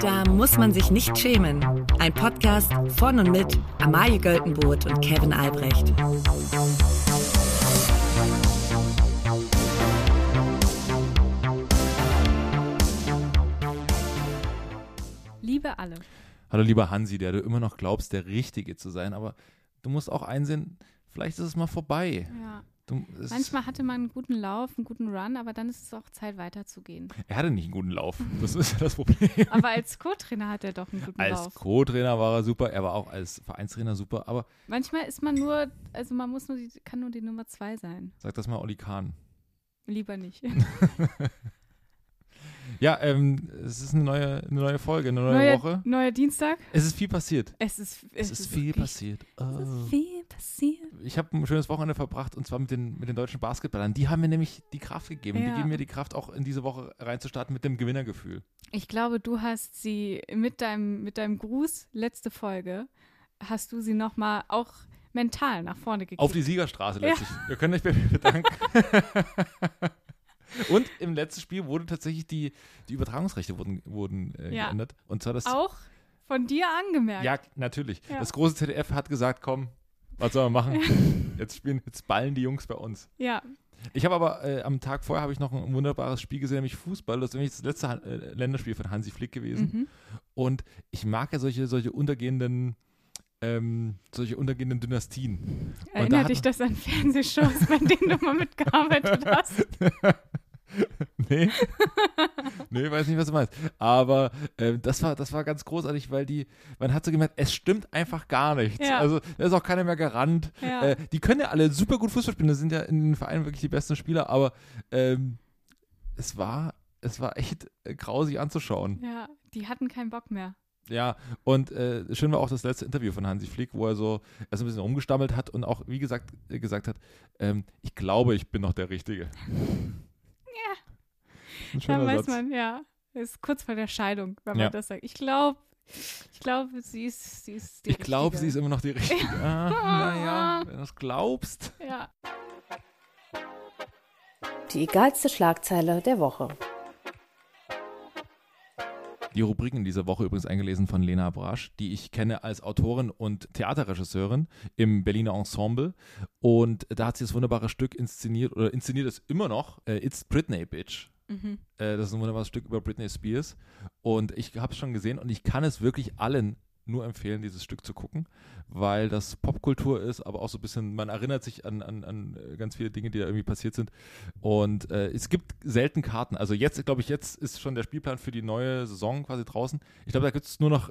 Da muss man sich nicht schämen. Ein Podcast von und mit Amalie Göltenboot und Kevin Albrecht. Liebe alle. Hallo lieber Hansi, der du immer noch glaubst, der Richtige zu sein, aber du musst auch einsehen, vielleicht ist es mal vorbei. Ja. Du, es- Manchmal hatte man einen guten Lauf, einen guten Run, aber dann ist es auch Zeit weiterzugehen. er hatte nicht einen guten Lauf. Das ist ja das Problem. Aber als Co-Trainer hat er doch einen guten Als Lauf. Co-Trainer war er super, er war auch als Vereinstrainer super, aber Manchmal ist man nur, also man muss nur die, kann nur die Nummer zwei sein. sag das mal Olli Kahn. Lieber nicht. Ja, ähm, es ist eine neue, eine neue Folge, eine neue Neuer, Woche. neuer Dienstag. Es ist viel passiert. Es ist, Es, ist viel wirklich- passiert. Es Oh. ist viel passiert. Ich habe ein schönes Wochenende verbracht und zwar mit den, mit den deutschen Basketballern. Die haben mir nämlich die Kraft gegeben. Die Ja. geben mir die Kraft, auch in diese Woche reinzustarten mit dem Gewinnergefühl. Ich glaube, du hast sie mit deinem, mit deinem Gruß, letzte Folge, hast du sie nochmal auch mental nach vorne gekriegt. Auf die Siegerstraße Ja. letztlich. Wir können euch bei mir bedanken. Und im letzten Spiel wurde tatsächlich die, die Übertragungsrechte wurden, wurden äh, Ja. geändert. Und zwar das. auch von dir angemerkt. Ja, natürlich. Ja. Das große ZDF hat gesagt, komm, was sollen wir machen? Jetzt spielen, jetzt ballen die Jungs bei uns. ja. Ich habe aber äh, am Tag vorher habe ich noch ein wunderbares Spiel gesehen, nämlich Fußball. Das ist nämlich das letzte Han- äh, Länderspiel von Hansi Flick gewesen. Mhm. Und ich mag ja solche, solche untergehenden, ähm, solche untergehenden Dynastien. Da Erinnert hat dich das an Fernsehshows, bei denen du mal mitgearbeitet hast? nee. nee, weiß nicht, was du meinst. Aber äh, das, war, das war ganz großartig, weil die, man hat so gemerkt, es stimmt einfach gar nichts. Ja. Also da ist auch keiner mehr garant. Ja. Äh, die können ja alle super gut Fußball spielen, das sind ja in den Vereinen wirklich die besten Spieler, aber ähm, es war, es war echt äh, grausig anzuschauen. ja, die hatten keinen Bock mehr. Ja, und äh, schön war auch das letzte Interview von Hansi Flick, wo er so erst ein bisschen rumgestammelt hat und auch, wie gesagt, äh, gesagt hat, ähm, ich glaube, ich bin noch der Richtige. Ja. Dann weiß Satz. man, ja. Ist kurz vor der Scheidung, wenn Ja. man das sagt. Ich glaube, ich glaube, sie ist, sie ist die Ich glaube, sie ist immer noch die Richtige. Ah, naja, wenn du es glaubst. Ja. Die egalste Schlagzeile der Woche. Die Rubriken dieser Woche übrigens eingelesen von Lena Brasch, die ich kenne als Autorin und Theaterregisseurin im Berliner Ensemble. Und da hat sie das wunderbare Stück inszeniert oder inszeniert es immer noch, äh, It's Britney Bitch. Mhm. Äh, das ist ein wunderbares Stück über Britney Spears. Und ich habe es schon gesehen und ich kann es wirklich allen nur empfehlen, dieses Stück zu gucken, weil das Popkultur ist, aber auch so ein bisschen, man erinnert sich an, an, an äh, ganz viele Dinge, die da irgendwie passiert sind. Und äh, es gibt selten Karten. Also jetzt, glaube ich, jetzt ist schon der Spielplan für die neue Saison quasi draußen. Ich glaube, da gibt es nur noch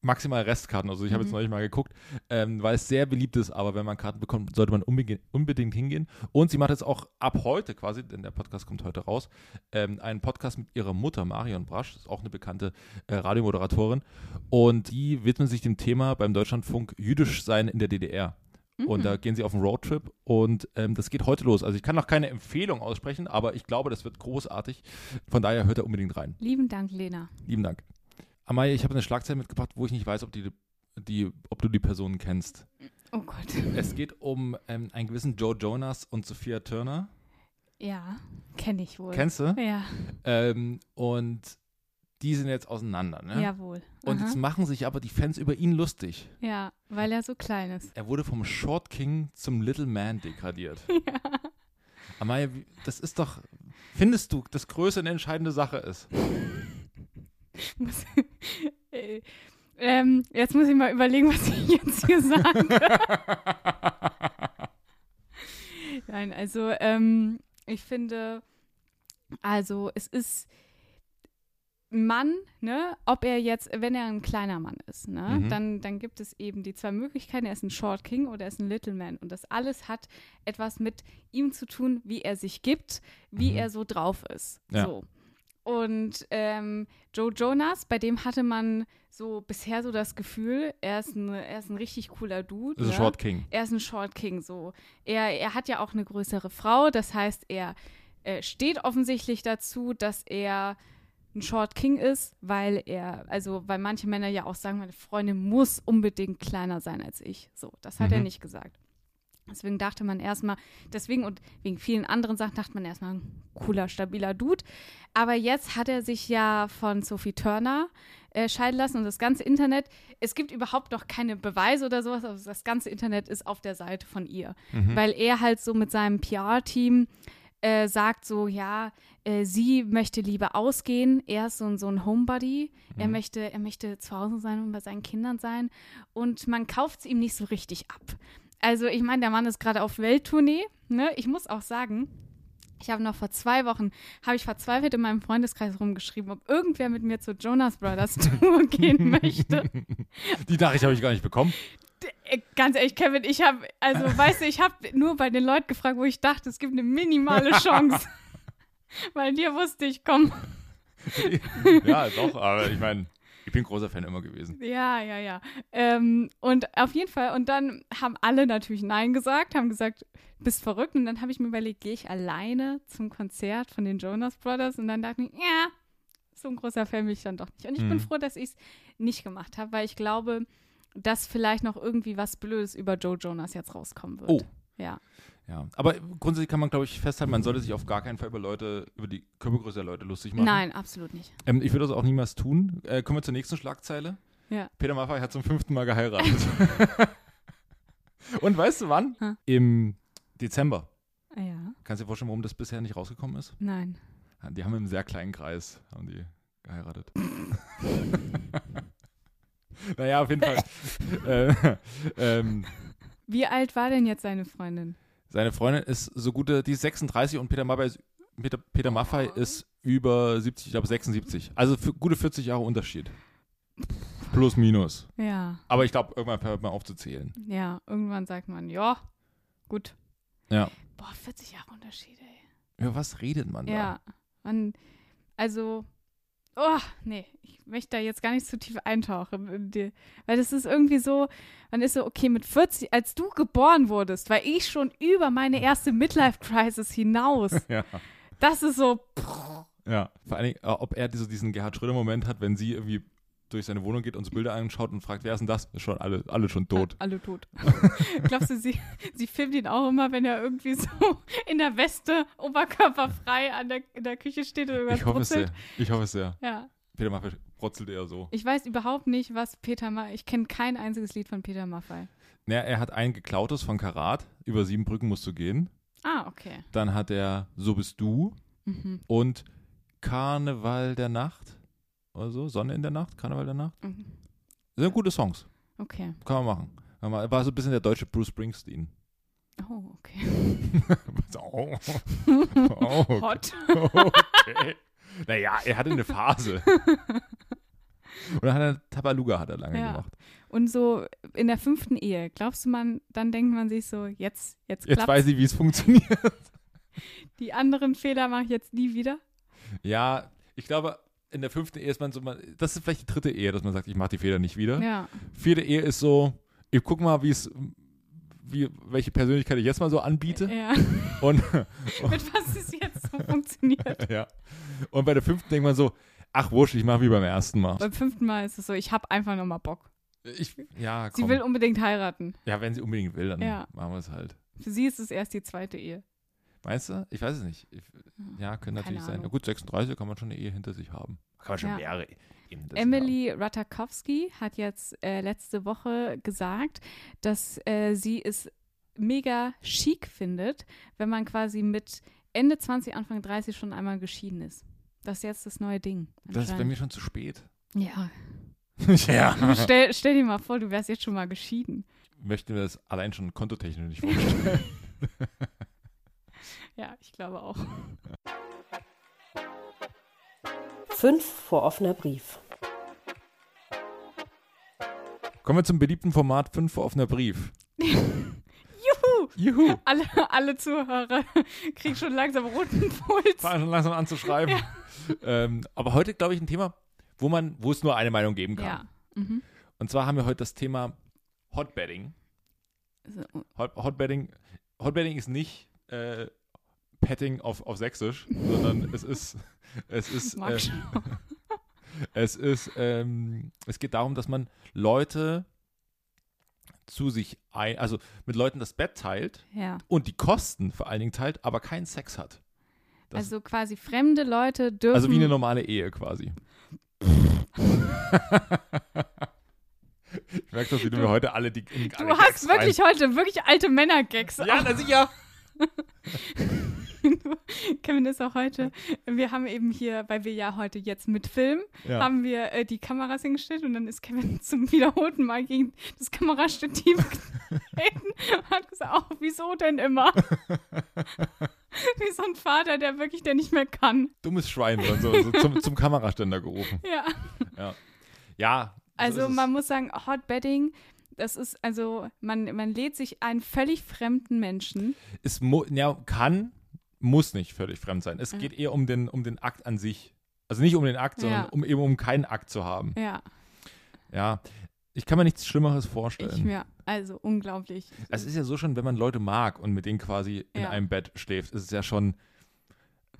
maximal Restkarten. Also ich habe jetzt Mhm. neulich mal geguckt, ähm, weil es sehr beliebt ist, aber wenn man Karten bekommt, sollte man unbedingt, unbedingt hingehen. Und sie macht jetzt auch ab heute quasi, denn der Podcast kommt heute raus, ähm, einen Podcast mit ihrer Mutter, Marion Brasch, ist auch eine bekannte äh, Radiomoderatorin. Und die widmen sich dem Thema beim Deutschlandfunk Jüdisch sein in der DDR. Und da gehen sie auf einen Roadtrip und ähm, das geht heute los. Also ich kann noch keine Empfehlung aussprechen, aber ich glaube, das wird großartig. Von daher hört er unbedingt rein. Lieben Dank, Lena. Lieben Dank. Amaya, ich habe eine Schlagzeile mitgebracht, wo ich nicht weiß, ob, die, die, ob du die Personen kennst. Oh Gott. Es geht um ähm, einen gewissen Joe Jonas und Sophia Turner. Ja, kenne ich wohl. Kennst du? Ja, Ähm, und die sind jetzt auseinander. Ne? jawohl. Und Aha. jetzt machen sich aber die Fans über ihn lustig. Ja, weil er so klein ist. Er wurde vom Short King zum Little Man degradiert. Amaya, wie- das ist doch, findest du, dass Größe eine entscheidende Sache ist? Muss, äh, ähm, jetzt muss ich mal überlegen, was ich jetzt hier sage. Nein, also ähm, ich finde, also es ist ein Mann, ne, ob er jetzt, wenn er ein kleiner Mann ist, ne, Mhm. dann, dann gibt es eben die zwei Möglichkeiten, er ist ein Short King oder er ist ein Little Man. Und das alles hat etwas mit ihm zu tun, wie er sich gibt, wie Mhm. er so drauf ist. Ja. So. Und ähm, Joe Jonas, bei dem hatte man so bisher so das Gefühl, er ist ein, er ist ein richtig cooler Dude. Ist ne? Short King. Er ist ein Short King, so. Er, er hat ja auch eine größere Frau, das heißt, er äh, steht offensichtlich dazu, dass er ein Short King ist, weil er, also weil manche Männer ja auch sagen, meine Freundin muss unbedingt kleiner sein als ich. So, das hat er Mhm. nicht gesagt. Deswegen dachte man erstmal, deswegen und wegen vielen anderen Sachen dachte man erstmal, ein cooler, stabiler Dude. Aber jetzt hat er sich ja von Sophie Turner äh, scheiden lassen und das ganze Internet, es gibt überhaupt noch keine Beweise oder sowas, aber das ganze Internet ist auf der Seite von ihr. Mhm. Weil er halt so mit seinem PR-Team äh, sagt so, ja, äh, sie möchte lieber ausgehen, er ist so, ein- so ein Homebody, er, Mhm. möchte, er möchte zu Hause sein und bei seinen Kindern sein und man kauft es ihm nicht so richtig ab. Also ich meine, der Mann ist gerade auf Welttournee, ne? Ich muss auch sagen, ich habe noch vor zwei Wochen, habe ich verzweifelt in meinem Freundeskreis rumgeschrieben, ob irgendwer mit mir zur Jonas Brothers Tour gehen möchte. Die Nachricht habe ich gar nicht bekommen. Äh, Ganz ehrlich, Kevin, ich habe, also weißt du, ich habe nur bei den Leuten gefragt, wo ich dachte, es gibt eine minimale Chance. Weil dir wusste ich, komm. ja, doch, aber ich meine, ich bin großer Fan immer gewesen. Ja, ja, ja. Ähm, und auf jeden Fall, und dann haben alle natürlich Nein gesagt, haben gesagt, bist verrückt. Und dann habe ich mir überlegt, gehe ich alleine zum Konzert von den Jonas Brothers? Und dann dachte ich, ja, so ein großer Fan bin ich dann doch nicht. Und ich bin Mhm. froh, dass ich es nicht gemacht habe, weil ich glaube, dass vielleicht noch irgendwie was Blödes über Joe Jonas jetzt rauskommen wird. Oh. Ja. Ja, aber grundsätzlich kann man, glaube ich, festhalten, man sollte sich auf gar keinen Fall über Leute, über die Körpergröße der Leute lustig machen. Nein, absolut nicht. Ähm, ich würde das auch niemals tun. Äh, kommen wir zur nächsten Schlagzeile. Ja. Peter Maffay hat zum fünften Mal geheiratet. Und weißt du wann? Hm. Im Dezember. Ah, Ja. Kannst du dir vorstellen, warum das bisher nicht rausgekommen ist? Nein. Ja, Die haben im sehr kleinen Kreis haben die geheiratet. naja, auf jeden Fall. äh, ähm, Wie alt war denn jetzt seine Freundin? Seine Freundin ist so gute, die ist 36 und Peter Maffay ist, Peter, Peter Maffay ist über 70, ich glaube 76. Also gute 40 Jahre Unterschied. Plus, minus. Ja. Aber ich glaube, irgendwann hört man auf zu zählen. Ja, irgendwann sagt man, ja, gut. Ja. Boah, 40 Jahre Unterschied, ey. Über was redet man da? Ja. Man, also, oh, nee, ich möchte da jetzt gar nicht zu tief eintauchen. Weil das ist irgendwie so, man ist so, okay, mit 40, als du geboren wurdest, war ich schon über meine erste Midlife-Crisis hinaus. Ja. Das ist so, Ja. Vor allen Dingen, äh, ob er so diesen Gerhard Schröder-Moment hat, wenn sie irgendwie durch seine Wohnung geht und so Bilder anschaut und fragt, wer ist denn das? Ist schon alle, alle schon tot. alle tot. Glaubst du, sie, sie filmt ihn auch immer, wenn er irgendwie so in der Weste, oberkörperfrei an der, in der Küche steht und irgendwas Ich hoffe es brutzelt? sehr. Ich hoffe es sehr. Ja. Peter Maffay brutzelt eher so. Ich weiß überhaupt nicht, was Peter Maffay. Ich kenne kein einziges Lied von Peter Maffay. Naja, er hat ein geklautes von Karat. Über sieben Brücken musst du gehen. Ah, okay. Dann hat er So bist du Mhm. und Karneval der Nacht. Oder so. Sonne in der Nacht, Karneval der Nacht. Mhm. Sind gute Songs. Okay. Kann man machen. Kann man- War so ein bisschen der deutsche Bruce Springsteen. Oh, okay. oh. Oh, okay. Hot. okay. Naja, er hatte eine Phase. Und dann hat er Tabaluga hat er lange Ja. gemacht. Und so in der fünften Ehe, glaubst du, man, dann denkt man sich so, jetzt, jetzt Jetzt klappt weiß ich, wie es funktioniert. Die anderen Fehler mache ich jetzt nie wieder. Ja, ich glaube, in der fünften Ehe ist man so, man, das ist vielleicht die dritte Ehe, dass man sagt, ich mache die Fehler nicht wieder. Ja. Vierte Ehe ist so, ich guck mal, wie es, wie, welche Persönlichkeit ich jetzt mal so anbiete. ja. Und, Mit was es jetzt so funktioniert. ja. Und bei der fünften denkt man so, ach wurscht, ich mache wie beim ersten Mal. Beim fünften Mal ist es so, ich habe einfach nochmal Bock. Ich, ja, Sie komm. will unbedingt heiraten. ja, wenn sie unbedingt will, dann Ja. machen wir es halt. Für sie ist es erst die zweite Ehe. Meinst du? Ich weiß es nicht. Ich, ja, Keine könnte natürlich sein. Ahnung. Na gut, 36 kann man schon eine Ehe hinter sich haben. Kann man schon Ja. mehrere Ehen hinter sich Emily Ratakowski hat jetzt äh, letzte Woche gesagt, dass äh, sie es mega chic findet, wenn man quasi mit Ende 20, Anfang 30 schon einmal geschieden ist. Das ist jetzt das neue Ding. Das ist bei mir schon zu spät. Ja. ja. Stell, stell dir mal vor, du wärst jetzt schon mal geschieden. Möchten wir das allein schon kontotechnisch nicht vorstellen. Ja, ich glaube auch. Fünf vor offener Brief. Kommen wir zum beliebten Format 5 vor offener Brief. Juhu! Juhu! Alle, alle Zuhörer kriegen schon langsam roten Puls. Fangen schon langsam an zu schreiben. Ähm, aber heute, glaube ich, ein Thema, wo man, wo es nur eine Meinung geben kann. Ja. Mhm. Und zwar haben wir heute das Thema Hotbedding. Hot, Hotbedding, Hotbedding ist nicht äh, Petting auf, auf Sächsisch, sondern es ist, es ist, äh, es ist, ähm, es geht darum, dass man Leute zu sich ein, also mit Leuten das Bett teilt Ja. und die Kosten vor allen Dingen teilt, aber keinen Sex hat. Das- Also quasi fremde Leute dürfen. Also wie eine normale Ehe quasi. ich merke, dass wie du mir heute alle die. in Du alle hast Gags wirklich heute wirklich alte Männer-Gags. Rein. Ja, na sicher. Kevin ist auch heute, wir haben eben hier, weil wir ja heute jetzt mit Film, Ja. haben wir äh, die Kameras hingestellt und dann ist Kevin zum wiederholten Mal gegen das Kamerastativ getreten und hat gesagt, oh, wieso denn immer? Wie so ein Vater, der wirklich, der nicht mehr kann. Dummes Schwein so, so zum, zum Kameraständer gerufen. Ja. Ja. so Also es. man muss sagen, Hotbedding, das ist, also man, man lädt sich einen völlig fremden Menschen. es ja, kann, muss nicht völlig fremd sein. Es Ja. geht eher um den, um den Akt an sich. Also nicht um den Akt, sondern Ja. um eben um keinen Akt zu haben. Ja, Ja. Ich kann mir nichts Schlimmeres ich vorstellen. mir, also unglaublich. Es ist ja so schon, wenn man Leute mag und mit denen quasi in Ja. einem Bett schläft, ist es ja schon.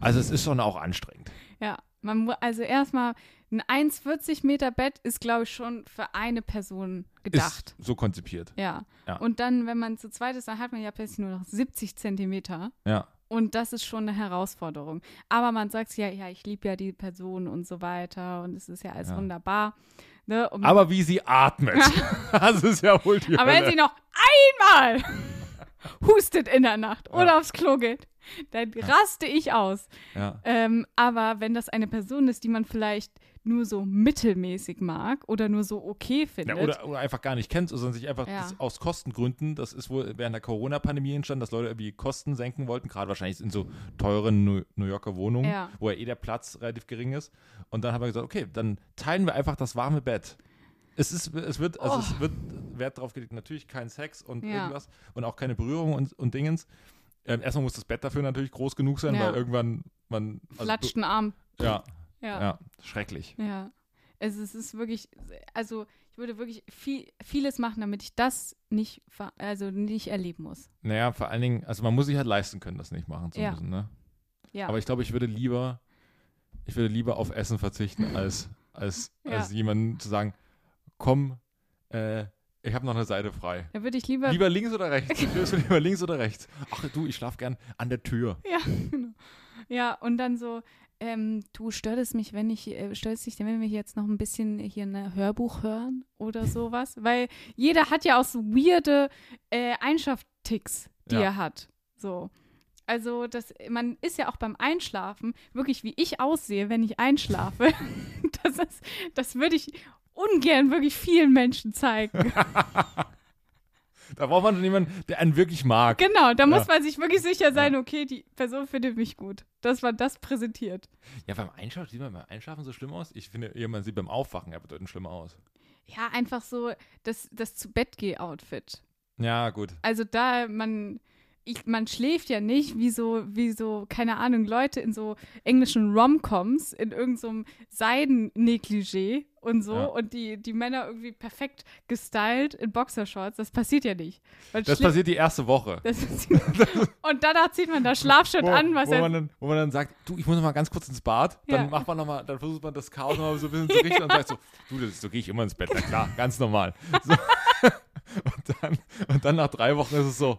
Also es ist schon auch anstrengend. Ja, man also erstmal ein 1,40 Meter Bett ist, glaube ich, schon für eine Person gedacht. Ist so konzipiert. Ja. Ja. Und dann, wenn man zu zweit ist, dann hat man ja plötzlich nur noch 70 Zentimeter. Ja. Und das ist schon eine Herausforderung. Aber man sagt ja, ja, ich liebe ja die Person und so weiter und es ist ja alles Ja. wunderbar. Ne? Aber wie sie atmet. das ist ja wohl die aber wenn Hölle. sie noch einmal hustet in der Nacht oder Ja. aufs Klo geht, dann raste ich aus. Ähm, aber wenn das eine Person ist, die man vielleicht nur so mittelmäßig mag oder nur so okay Ja, findet. oder, oder einfach gar nicht kennt, sondern sich einfach Ja. aus Kostengründen, das ist wohl während der Corona-Pandemie entstanden, dass Leute irgendwie Kosten senken wollten, gerade wahrscheinlich in so teuren New, Yorker Wohnungen, Ja. wo ja eh der Platz relativ gering ist. Und dann haben wir gesagt, okay, dann teilen wir einfach das warme Bett. Es ist, es wird, also es wird Wert darauf gelegt, natürlich kein Sex und Oh. Ja. irgendwas und auch keine Berührung und, und Dingens. Ähm, erstmal muss das Bett dafür natürlich groß genug sein, Ja. weil irgendwann man. Also, Flatscht einen Arm. Ja, Ja. ja, schrecklich. Ja. Es, ist- es ist wirklich, also ich würde wirklich viel, vieles machen, damit ich das nicht, also nicht erleben muss. Naja, vor allen Dingen, also man muss sich halt leisten können, das nicht machen zu Ja. müssen, ne? Ja. Aber ich glaube, ich würde lieber, ich würde lieber auf Essen verzichten, als, als, Ja. als jemandem zu sagen, komm, äh, ich habe noch eine Seite frei. da würde ich lieber. Lieber links oder rechts? Würdest du lieber links oder rechts? Ach du, ich schlafe gern an der Tür. Ja, genau. Ja, und dann so, ähm, du störtest mich, wenn ich, äh, störst dich denn, wenn wir jetzt noch ein bisschen hier ein Hörbuch hören oder sowas? Weil jeder hat ja auch so weirde äh, Einschlafticks, die Ja. er hat. So. Also, das, man ist ja auch beim Einschlafen, wirklich wie ich aussehe, wenn ich einschlafe. das ist, das würde ich ungern wirklich vielen Menschen zeigen. Da braucht man jemanden, der einen wirklich mag. genau, da muss Ja. man sich wirklich sicher sein, okay, die Person findet mich gut. Dass man das präsentiert. Ja, beim Einschlafen, sieht man beim Einschlafen so schlimm aus? Ich finde, man sieht beim Aufwachen ja bedeutend schlimmer aus. Ja, einfach so das, das zu Bett Outfit. Ja, gut. Also da man ich, man schläft ja nicht wie so wie so keine Ahnung Leute in so englischen Romcoms in irgendeinem Seidennegligé und so Ja. und die die Männer irgendwie perfekt gestylt in Boxershorts, das passiert ja nicht. Das passiert die erste Woche. ist, und danach zieht man das Schlafshirt wo, an, was wo, ja man dann, wo man dann sagt, du, ich muss noch mal ganz kurz ins Bad. Dann Ja. macht man noch mal, dann versucht man das Chaos noch mal so ein bisschen zu richten und sagt so, du, das, so gehe ich immer ins Bett. Na klar, ganz normal. So. und, dann, und dann nach drei Wochen ist es so,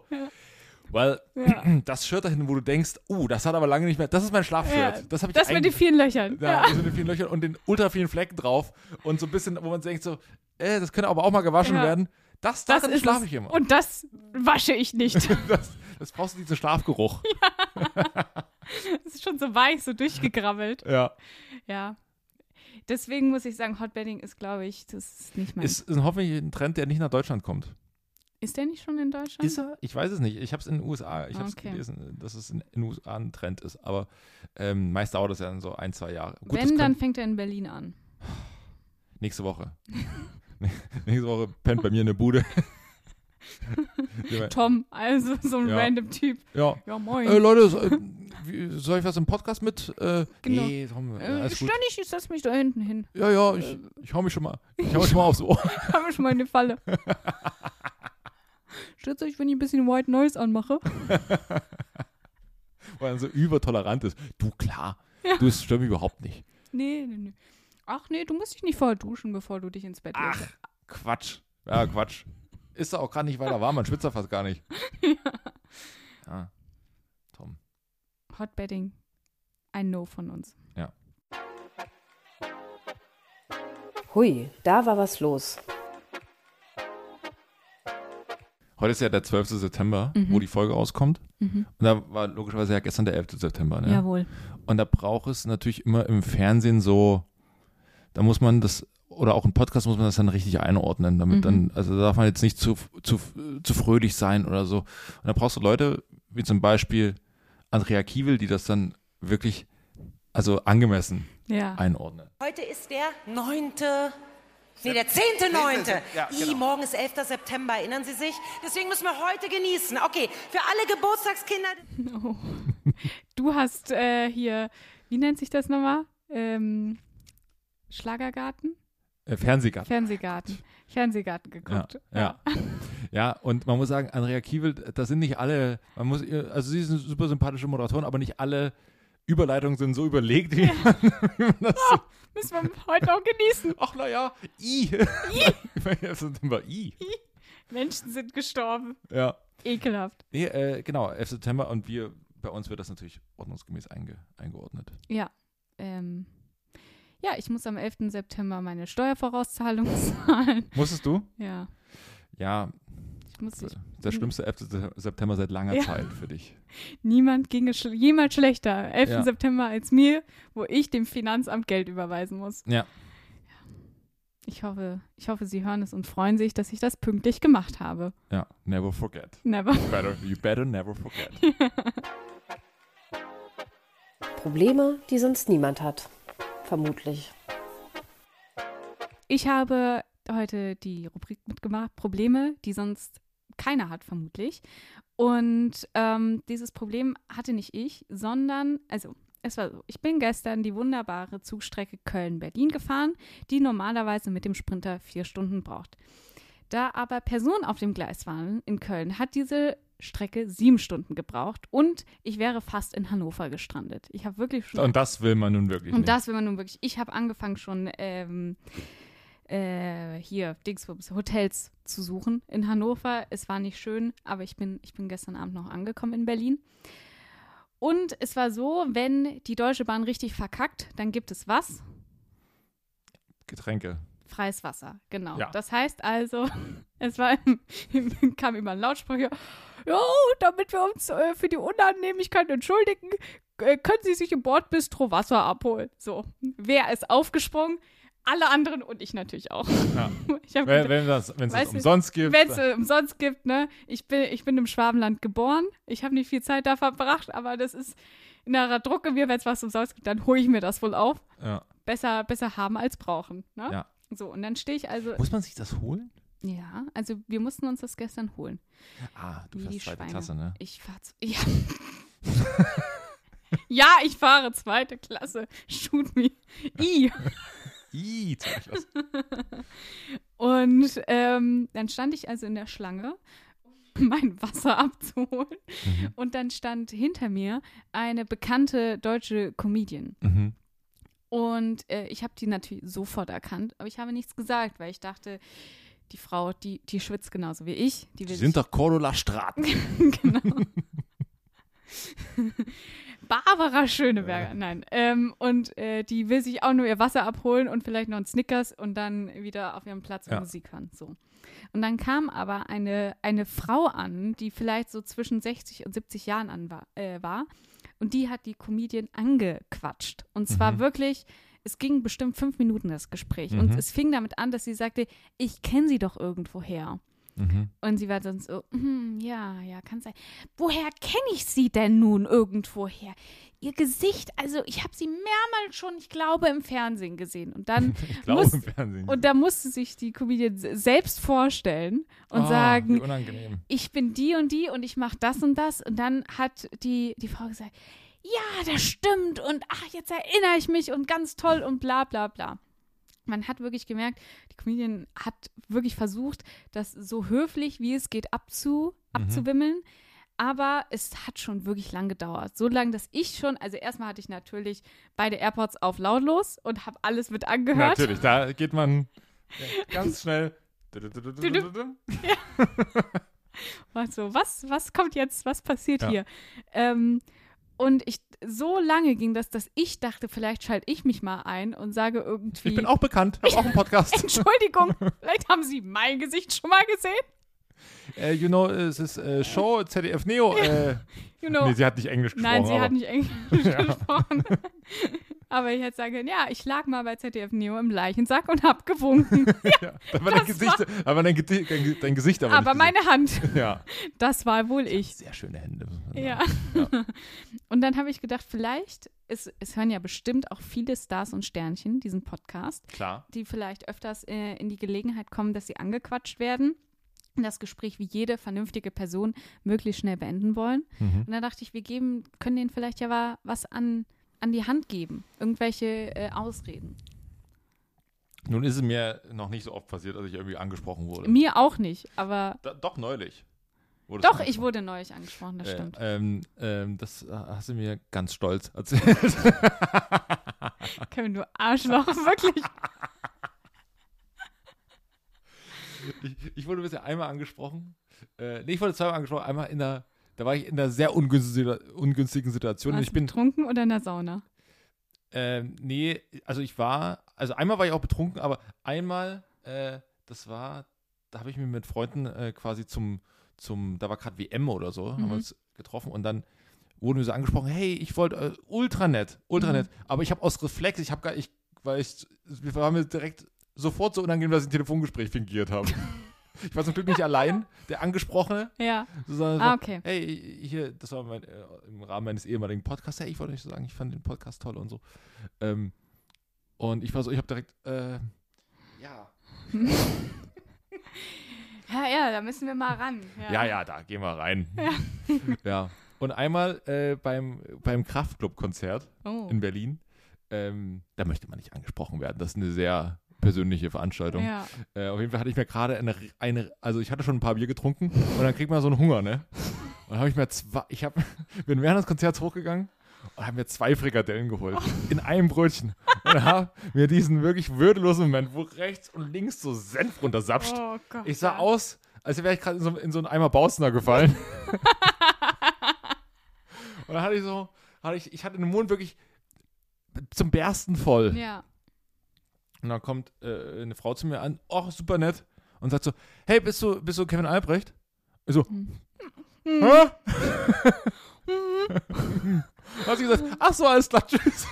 weil ja. das Shirt da hinten, wo du denkst, oh, das hat aber lange nicht mehr, das ist mein Schlafshirt. Ja, Das habe ich das mit den vielen Löchern. ja, Ja. das mit den vielen Löchern und den ultra vielen Flecken drauf und so ein bisschen, wo man denkt so, äh, das könnte aber auch mal gewaschen Ja. werden. Das, Das schlafe ich immer. Und das wasche ich nicht. das, das brauchst du diesen Schlafgeruch. Das ist schon so weich, so durchgegrabbelt. Ja. Ja. Deswegen muss ich sagen, Hotbedding ist, glaube ich, das ist nicht mein. Ist, ist hoffentlich ein Trend, der nicht nach Deutschland kommt. Ist der nicht schon in Deutschland? Ist er? Ich weiß es nicht. Ich habe es in den USA, ich habe es Okay. gelesen, dass es in den USA ein Trend ist, aber ähm, meist dauert es ja dann so ein, zwei Jahre. Gut, Wenn, dann fängt er in Berlin an. nächste Woche. nächste Woche pennt bei mir eine Bude. Tom, also so ein Ja. random Typ. ja. Ja, moin. Äh, Leute, so, äh, wie, soll ich was im Podcast mit? Äh, Genau. Nee, Tom, äh, äh, nicht, ich setz mich da hinten hin. Ja, ja, ich, ich hau mich schon mal, ich hau mich schon mal aufs Ohr. Haben wir schon mal eine Falle. Stört euch, wenn ich ein bisschen White Noise anmache? Weil er so übertolerant ist. Du, klar, Ja. du, es stört mich überhaupt nicht. Nee, nee, nee. Ach nee, du musst dich nicht vorher duschen, bevor du dich ins Bett Ach, legst. Quatsch. Ja, Quatsch. Ist da auch gerade nicht weiter warm, man schwitzt da fast gar nicht. Ja. Tom. Hotbedding. Ein No von uns. Hui, da war was los. Heute ist ja der 12. September, Mhm. wo die Folge rauskommt. Und da war logischerweise ja gestern der 11. September. Ne? Jawohl. Und da braucht es natürlich immer im Fernsehen so, da muss man das, oder auch im Podcast muss man das dann richtig einordnen, damit Mhm. dann, also da darf man jetzt nicht zu, zu, zu fröhlich sein oder so. Und da brauchst du Leute, wie zum Beispiel Andrea Kiewel, die das dann wirklich, also angemessen Ja. einordnen. Heute ist der 9. Nee, der 10.9. Ja, I, genau. morgen ist 11. September, erinnern Sie sich? Deswegen müssen wir heute genießen. Okay, für alle Geburtstagskinder. Du hast äh, hier, wie nennt sich das nochmal? Ähm, Schlagergarten? Äh, Fernsehgarten. Fernsehgarten. Fernsehgarten Ja, geguckt. ja. ja, und man muss sagen, Andrea Kiewel, das sind nicht alle, man muss, also sie ist eine super sympathische Moderatorin, aber nicht alle Überleitungen sind so überlegt, wie man, wie man das so, Müssen wir heute auch genießen. ach naja, I. I. sind immer I. Menschen sind gestorben. Ja. Ekelhaft. Nee, äh, genau, 11. September und wir, bei uns wird das natürlich ordnungsgemäß einge, eingeordnet. Ja. Ähm, ja, ich muss am 11. September meine Steuervorauszahlung zahlen. Musstest du? Ja. Ja, Ich muss, ich, der schlimmste 11. September seit langer Ja. Zeit für dich. niemand ginge schl jemals schlechter 11. Ja. September als mir, wo ich dem Finanzamt Geld überweisen muss. Ja. Ich hoffe, ich hoffe, Sie hören es und freuen sich, dass ich das pünktlich gemacht habe. Ja, never forget. Never. Better, you better never forget. Probleme, die sonst niemand hat. Vermutlich. Ich habe heute die Rubrik mitgemacht, Probleme, die sonst keiner hat, vermutlich. Und ähm, dieses Problem hatte nicht ich, sondern, also es war so, ich bin gestern die wunderbare Zugstrecke Köln-Berlin gefahren, die normalerweise mit dem Sprinter vier Stunden braucht. Da aber Personen auf dem Gleis waren in Köln, hat diese Strecke sieben Stunden gebraucht und ich wäre fast in Hannover gestrandet. Ich habe wirklich schon Und das will man nun wirklich und nicht. das will man nun wirklich. Ich habe angefangen schon ähm, äh, hier Dingsbums Hotels zu suchen in Hannover. Es war nicht schön, aber ich bin ich bin gestern Abend noch angekommen in Berlin. Und es war so, wenn die Deutsche Bahn richtig verkackt, dann gibt es was? Getränke. Freies Wasser, genau. Ja. Das heißt also, es war kam über einen Lautsprecher, ja, damit wir uns äh, für die Unannehmlichkeit entschuldigen, äh, können Sie sich im Bordbistro Wasser abholen. So, wer ist aufgesprungen? Alle anderen und ich natürlich auch. Ja. Ich Wenn, gedacht, wenn das, es umsonst gibt. wenn es äh, umsonst gibt, ne? Ich bin, ich bin im Schwabenland geboren. Ich habe nicht viel Zeit da verbracht, aber das ist in einer Drucke mir, wenn es was umsonst gibt, dann hole ich mir das wohl auf. ja. Besser, besser haben als brauchen. Ne? Ja. So, und dann stehe ich also. Muss man sich das holen? Ja, also wir mussten uns das gestern holen. Ah, du Wie fährst zweite Schweine. Klasse, ne? Ich fahre. Ja. ja, ich fahre zweite Klasse. Shoot me. I. Klasse. Und ähm, dann stand ich also in der Schlange, um mein Wasser abzuholen. Mhm. Und dann stand hinter mir eine bekannte deutsche Comedian. Mhm. Und äh, ich habe die natürlich sofort erkannt, aber ich habe nichts gesagt, weil ich dachte, die Frau, die, die schwitzt genauso wie ich. Die, Die sind doch Cordula Straten. genau. Barbara Schöneberger, nein. Ähm, und äh, die will sich auch nur ihr Wasser abholen und vielleicht noch einen Snickers und dann wieder auf ihrem Platz und Ja. Musik hören. So. Und dann kam aber eine, eine Frau an, die vielleicht so zwischen 60 und 70 Jahren an war, äh, war. Und die hat die Comedian angequatscht. Und zwar Mhm. wirklich, es ging bestimmt fünf Minuten das Gespräch. Und Mhm. es fing damit an, dass sie sagte, ich kenne sie doch irgendwoher. Mhm. Und sie war dann so, "Hm, ja, ja, kann sein. Woher kenne ich sie denn nun irgendwoher? Ihr Gesicht, also ich habe sie mehrmals schon, ich glaube, im Fernsehen gesehen. Und dann, Ich glaube Muss- im Fernsehen. und da musste sich die Comedian se- selbst vorstellen und Wie sagen, ich bin die und die und ich mache das und das. Und dann hat die, die Frau gesagt, ja, das stimmt und ach, jetzt erinnere ich mich und ganz toll und bla bla bla. Man hat wirklich gemerkt, die Comedian hat wirklich versucht, das so höflich wie es geht abzu, abzuwimmeln. Aber es hat schon wirklich lang gedauert. So lange, dass ich schon, also erstmal hatte ich natürlich beide AirPods auf lautlos und habe alles mit angehört. Natürlich, da geht man ja, ganz schnell. War so, was, was kommt jetzt, was passiert Ja. hier? Ähm, Und ich, so lange ging das, dass ich dachte, vielleicht schalte ich mich mal ein und sage irgendwie. Ich bin auch bekannt, habe auch einen Podcast. Entschuldigung, vielleicht haben Sie mein Gesicht schon mal gesehen. äh, you know, es ist äh, Show, ZDF Neo. Äh, You know. Nee, sie hat nicht Englisch gesprochen. Nein, sie hat nicht Englisch gesprochen. Aber ich hätte sagen können, ja, ich lag mal bei ZDF Neo im Leichensack und hab gewunken. Ja, da war dein Gesicht, war dein, Gedi- dein, dein Gesicht aber, Aber meine Hand. Ja. das war wohl ich. Sehr schöne Hände. Ja. Und dann habe ich gedacht, vielleicht, es, es hören ja bestimmt auch viele Stars und Sternchen diesen Podcast, Klar. die vielleicht öfters äh, in die Gelegenheit kommen, dass sie angequatscht werden. und Das Gespräch wie jede vernünftige Person möglichst schnell beenden wollen. Mhm. Und da dachte ich, wir geben, können denen vielleicht ja wa- was an, an die Hand geben. Irgendwelche äh, Ausreden. Nun ist es mir noch nicht so oft passiert, dass ich irgendwie angesprochen wurde. Mir auch nicht, aber Da, doch, neulich. Doch, ich wurde neulich angesprochen, das Äh, stimmt. ähm, ähm, das äh, hast du mir ganz stolz erzählt. Kevin, du Arschloch, wirklich. ich, ich wurde bisher einmal angesprochen. Äh, nee, ich wurde zweimal angesprochen. Einmal in der, da war ich in einer sehr ungünstigen, Situation. Warst ich du bin, betrunken oder in der Sauna? ähm, nee, also ich war, also einmal war ich auch betrunken, aber einmal, äh, das war, da habe ich mich mit Freunden äh, quasi zum, zum, da war gerade WM oder so, haben Mhm. wir uns getroffen und dann wurden wir so angesprochen, hey, ich wollte, äh, ultra nett, ultra Mhm. nett, aber ich habe aus Reflex, ich habe gar, ich, weil ich, wir waren mir direkt sofort so unangenehm, dass ich ein Telefongespräch fingiert habe. ich war zum Glück nicht allein, der Angesprochene, Ja. sondern Ah, so, okay. hey, hier, das war mein, äh, im Rahmen meines ehemaligen Podcasts, hey, ich wollte euch sagen, ich fand den Podcast toll und so. Ähm, und ich war so, ich habe direkt, äh, ja. Ja, ja, da müssen wir mal ran. ja, ja, da gehen wir rein. Ja. Und einmal äh, beim, beim Kraftclub-Konzert Oh. in Berlin, ähm, da möchte man nicht angesprochen werden. Das ist eine sehr persönliche Veranstaltung. Ja. Äh, auf jeden Fall hatte ich mir gerade eine, eine, also ich hatte schon ein paar Bier getrunken und dann kriegt man so einen Hunger, ne? Und dann habe ich mir zwei, ich hab, bin während des Konzerts hochgegangen und habe mir zwei Frikadellen geholt. In einem Brötchen. Und habe mir diesen wirklich würdelosen Moment, wo rechts und links so Senf runtersapscht. Oh Gott. Ich sah aus, als wäre ich gerade in so, in so einen Eimer Bausner gefallen. und dann hatte ich so, hatte ich, ich hatte den Mund wirklich zum Bersten voll. Ja. Und dann kommt äh, eine Frau zu mir an, oh, super nett, und sagt so, hey, bist du, bist du Kevin Albrecht? Ich so, Hm. hä? hat sie gesagt, ach so, alles klar, tschüss.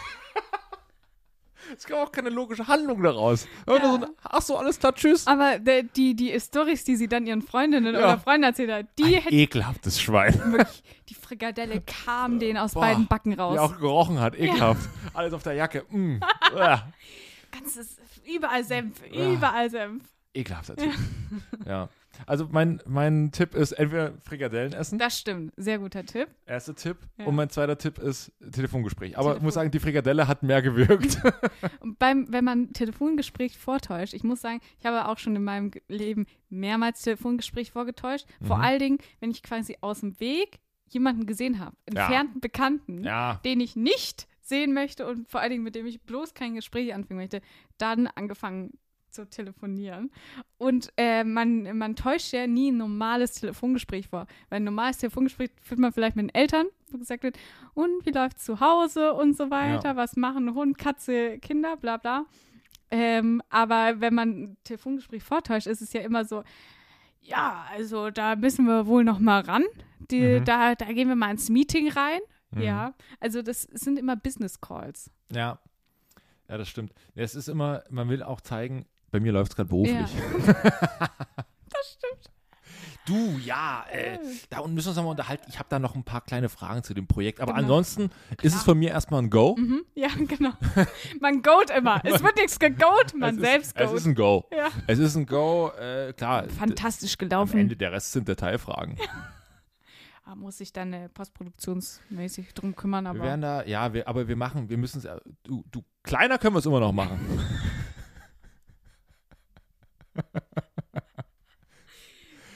Es gab auch keine logische Handlung daraus. Ja. so ein, ach so, alles klar, tschüss. Aber der, die, die Storys, die sie dann ihren Freundinnen Ja. oder Freunden erzählt hat, die hätten Ekelhaftes Schwein. wirklich, die Frikadelle kam denen aus Boah, beiden Backen raus. Die auch gerochen hat, ekelhaft. Alles auf der Jacke. Mm. Ganzes, überall Senf, Ja. überall Senf. Ekelhafter Typ. Ja. Also mein, mein Tipp ist entweder Frikadellen essen, Das stimmt, sehr guter Tipp. erster Tipp. Ja. Und mein zweiter Tipp ist Telefongespräch. Aber ich Telefon- muss sagen, die Frikadelle hat mehr gewirkt. Beim, wenn man Telefongespräch vortäuscht, ich muss sagen, ich habe auch schon in meinem Leben mehrmals Telefongespräch vorgetäuscht. Vor Mhm. allen Dingen, wenn ich quasi aus dem Weg jemanden gesehen habe, entfernten Bekannten, ja. den ich nicht sehen möchte und vor allen Dingen mit dem ich bloß kein Gespräch anfangen möchte, dann angefangen zu telefonieren. Und äh, man, man täuscht ja nie ein normales Telefongespräch vor. Weil ein normales Telefongespräch führt man vielleicht mit den Eltern, wo gesagt wird, und wie läuft zu Hause und so weiter, was machen Hund, Katze, Kinder, bla bla. Ähm, aber wenn man ein Telefongespräch vortäuscht, ist es ja immer so, ja, also da müssen wir wohl noch mal ran. Die, Mhm. da, da gehen wir mal ins Meeting rein. Mhm. Ja, also das sind immer Business Calls. Ja. Ja, das stimmt. Ja, Es ist immer, man will auch zeigen, bei mir läuft es gerade beruflich. Das stimmt. Du, ja, äh, da unten müssen wir uns nochmal unterhalten. Ich habe da noch ein paar kleine Fragen zu dem Projekt. Aber Genau. ansonsten ist es von mir erstmal ein Go. Mhm, ja, genau. Man goat immer. Es wird nichts gegoat, man es selbst ist, es goat. ist ein Go. Ja. Es ist ein Go, äh, klar. Fantastisch Am gelaufen. Ende der Rest sind Detailfragen. Ah, muss ich dann äh, postproduktionsmäßig drum kümmern, Wir aber werden da, ja, wir, aber wir machen, wir müssen es, äh, du, du, kleiner können wir es immer noch machen.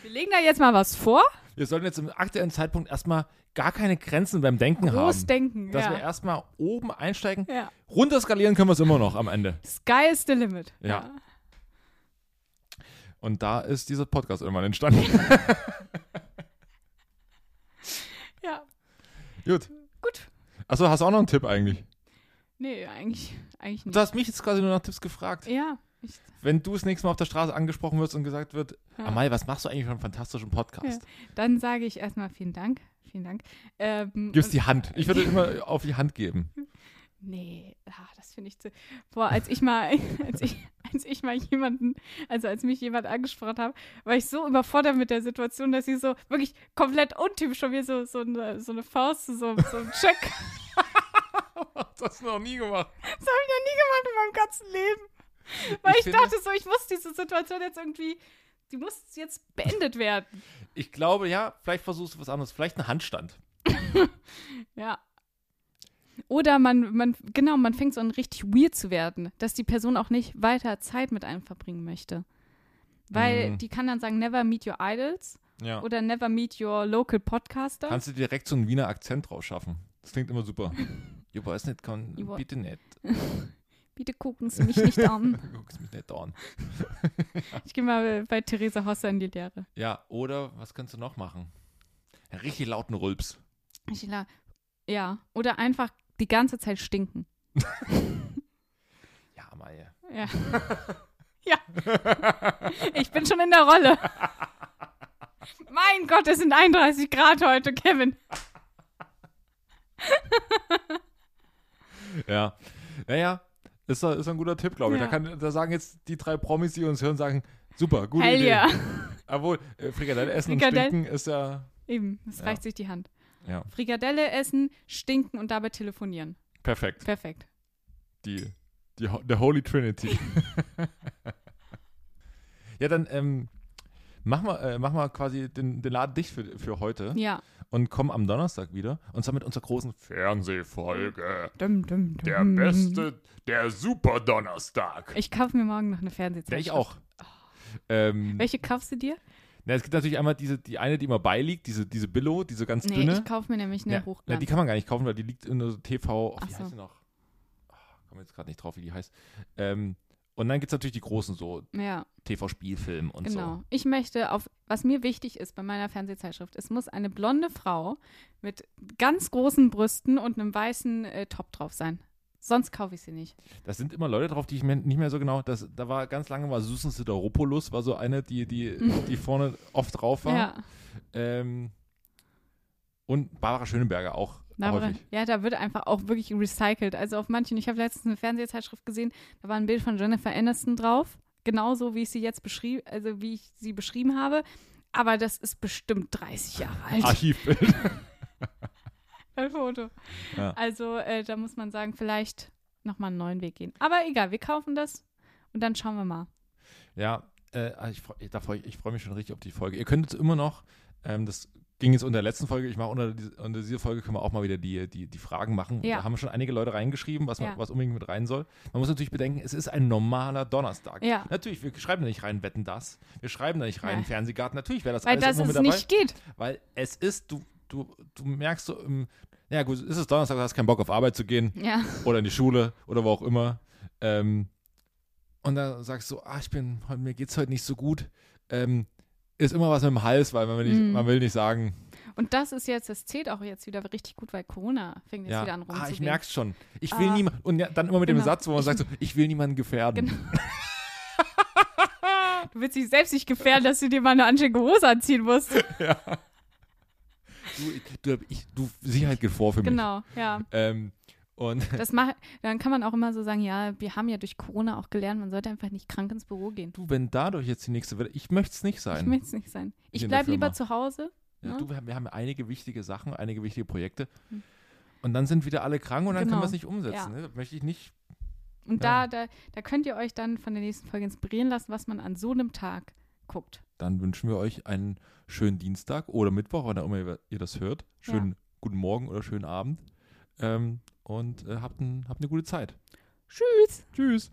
wir legen da jetzt mal was vor. Wir sollten jetzt im aktuellen Zeitpunkt erstmal gar keine Grenzen beim Denken Groß haben. denken. Dass ja. wir erstmal oben einsteigen. ja. Runter skalieren können wir es immer noch am Ende. Sky is the limit. Ja. Und da ist dieser Podcast irgendwann entstanden. Ja. Gut. Gut. Achso, hast du auch noch einen Tipp eigentlich? Nee, eigentlich, eigentlich nicht. Du hast mich jetzt quasi nur nach Tipps gefragt. ja, ich, Wenn du das nächste Mal auf der Straße angesprochen wirst und gesagt wird, Ja. Amal, was machst du eigentlich für einen fantastischen Podcast? dann sage ich erstmal vielen Dank. Vielen Dank. Ähm, Gibst die Hand. Ich würde immer auf die Hand geben. Nee, ah, das finde ich zu. Boah, als ich mal, als ich, als ich mal jemanden, also als mich jemand angesprochen habe, war ich so überfordert mit der Situation, dass ich so wirklich komplett untypisch von mir so, so, eine, so eine Faust, so, so ein Check. Das hast du noch nie gemacht. Das habe ich noch nie gemacht in meinem ganzen Leben. Weil Ich ich, dachte so, ich muss diese Situation jetzt irgendwie, die muss jetzt beendet werden. Ich glaube, ja, vielleicht versuchst du was anderes. Vielleicht einen Handstand. Ja. Oder man, man, genau, man fängt so an richtig weird zu werden, dass die Person auch nicht weiter Zeit mit einem verbringen möchte. Weil Mhm. die kann dann sagen, never meet your idols Ja. oder never meet your local podcaster. Kannst du direkt so einen Wiener Akzent draus schaffen? Das klingt immer super. Ich weiß nicht, kann, bitte nicht. Bitte gucken Sie mich nicht an. Guck's mich nicht an. Ich gehe mal bei Theresa Hosser in die Lehre. Ja, oder was kannst du noch machen? Einen richtig lauten Rülps. Ja, oder einfach die ganze Zeit stinken. Ja, Maje. Ja. ja. Ich bin schon in der Rolle. Mein Gott, es sind 31 Grad heute, Kevin. Ja. Naja, ist, ist ein guter Tipp, glaube ich. Ja. Da, kann, da sagen jetzt die drei Promis, die uns hören, sagen, super, gute Hell Idee. ja. Obwohl, äh, Frikadelle essen Frikadell- und stinken ist ja, Eben, es Ja. reicht sich die Hand. Ja Frikadelle essen, stinken und dabei telefonieren. perfekt. Perfekt. Die, die, der Holy Trinity. ja, dann ähm, mach, mal, äh, mach mal quasi den, den Laden dicht für, für heute Ja. und komm am Donnerstag wieder. Und zwar mit unserer großen Fernsehfolge. Dum, dum, dum. Der beste, der Super Donnerstag. Ich kaufe mir morgen noch eine Fernsehzeitschrift. Ja, ich auch. Ähm, Welche kaufst du dir? Na, es gibt natürlich einmal diese, die eine, die immer beiliegt, diese, diese Billo, diese ganz Nee, dünne. ich kaufe mir nämlich eine Ja, na, Hochglanz. die kann man gar nicht kaufen, weil die liegt in der TV. Ach wie so. heißt sie noch? Oh, komme jetzt gerade nicht drauf, wie die heißt. Ähm, und dann gibt es natürlich die großen, so ja, TV-Spielfilm und genau. so. Ich möchte auf, was mir wichtig ist bei meiner Fernsehzeitschrift, es muss eine blonde Frau mit ganz großen Brüsten und einem weißen äh, Top drauf sein. Sonst kaufe ich sie nicht. Das sind immer Leute drauf, die ich mir nicht mehr so genau. Das, da war ganz lange mal Susan Sideropoulos, war so eine, die, die, die vorne oft drauf war. Ja, Ähm, und Barbara Schöneberger auch häufig. ja, da wird einfach auch wirklich recycelt. Also auf manchen, ich habe letztens eine Fernsehzeitschrift gesehen, da war ein Bild von Jennifer Aniston drauf. Genauso wie ich sie jetzt beschrieben, also wie ich sie beschrieben habe. Aber das ist bestimmt 30 Jahre alt. Archivbild. Ein Foto. Ja. Also äh, da muss man sagen, vielleicht nochmal einen neuen Weg gehen. Aber egal, wir kaufen das und dann schauen wir mal. Ja, äh, ich, freu- freu, ich freue mich schon richtig auf die Folge. Ihr könnt jetzt immer noch, ähm, das ging jetzt unter der letzten Folge, ich mache unter, die- unter dieser Folge können wir auch mal wieder die, die, die Fragen machen. Ja. Da haben schon einige Leute reingeschrieben, was, man, Ja. was unbedingt mit rein soll. Man muss natürlich bedenken, es ist ein normaler Donnerstag. Ja. Natürlich, wir schreiben da nicht rein, wetten das. Wir schreiben da nicht rein. Fernsehgarten. Natürlich wäre das Weil alles das immer mit dabei. nicht geht. Weil es ist, du, du, du merkst so, im, ja gut, ist es Donnerstag, du hast keinen Bock auf Arbeit zu gehen Ja. oder in die Schule oder wo auch immer. Ähm, und dann sagst du, ah, ich bin, mir geht's heute nicht so gut. Ähm, ist immer was mit dem Hals, weil man will nicht, Mhm. man will nicht sagen, Und das ist jetzt, das zählt auch jetzt wieder richtig gut, weil Corona fängt jetzt ja, wieder an ah, rumzugehen. ich merk's schon. Ich will Ah. niemand, und ja, dann immer mit dem Genau. Satz, wo man Ich- sagt so, ich will niemanden gefährden. Genau. Du willst dich selbst nicht gefährden, dass du dir mal eine anständige Hose anziehen musst. Du, du, ich, du, Sicherheit geht vor für mich. Genau, ja. Ähm, und Das mach, dann kann man auch immer so sagen, ja, wir haben ja durch Corona auch gelernt, man sollte einfach nicht krank ins Büro gehen. du, wenn dadurch jetzt die nächste Welle, ich möchte es nicht Ich sein. möchte es nicht sein. Ich bleibe lieber zu Hause. Ja, ne? du, wir, haben, wir haben einige wichtige Sachen, einige wichtige Projekte. Hm. Und dann sind wieder alle krank und dann können Genau. wir es nicht umsetzen. Ja. Ne? Das möchte ich nicht. Und Ja. da, da, da könnt ihr euch dann von der nächsten Folge inspirieren lassen, was man an so einem Tag guckt. Dann wünschen wir euch einen schönen Dienstag oder Mittwoch, wann auch immer ihr- das hört. Schönen guten Morgen oder schönen Abend. Ähm, und äh, habt, ein, habt eine gute Zeit. Tschüss! Tschüss.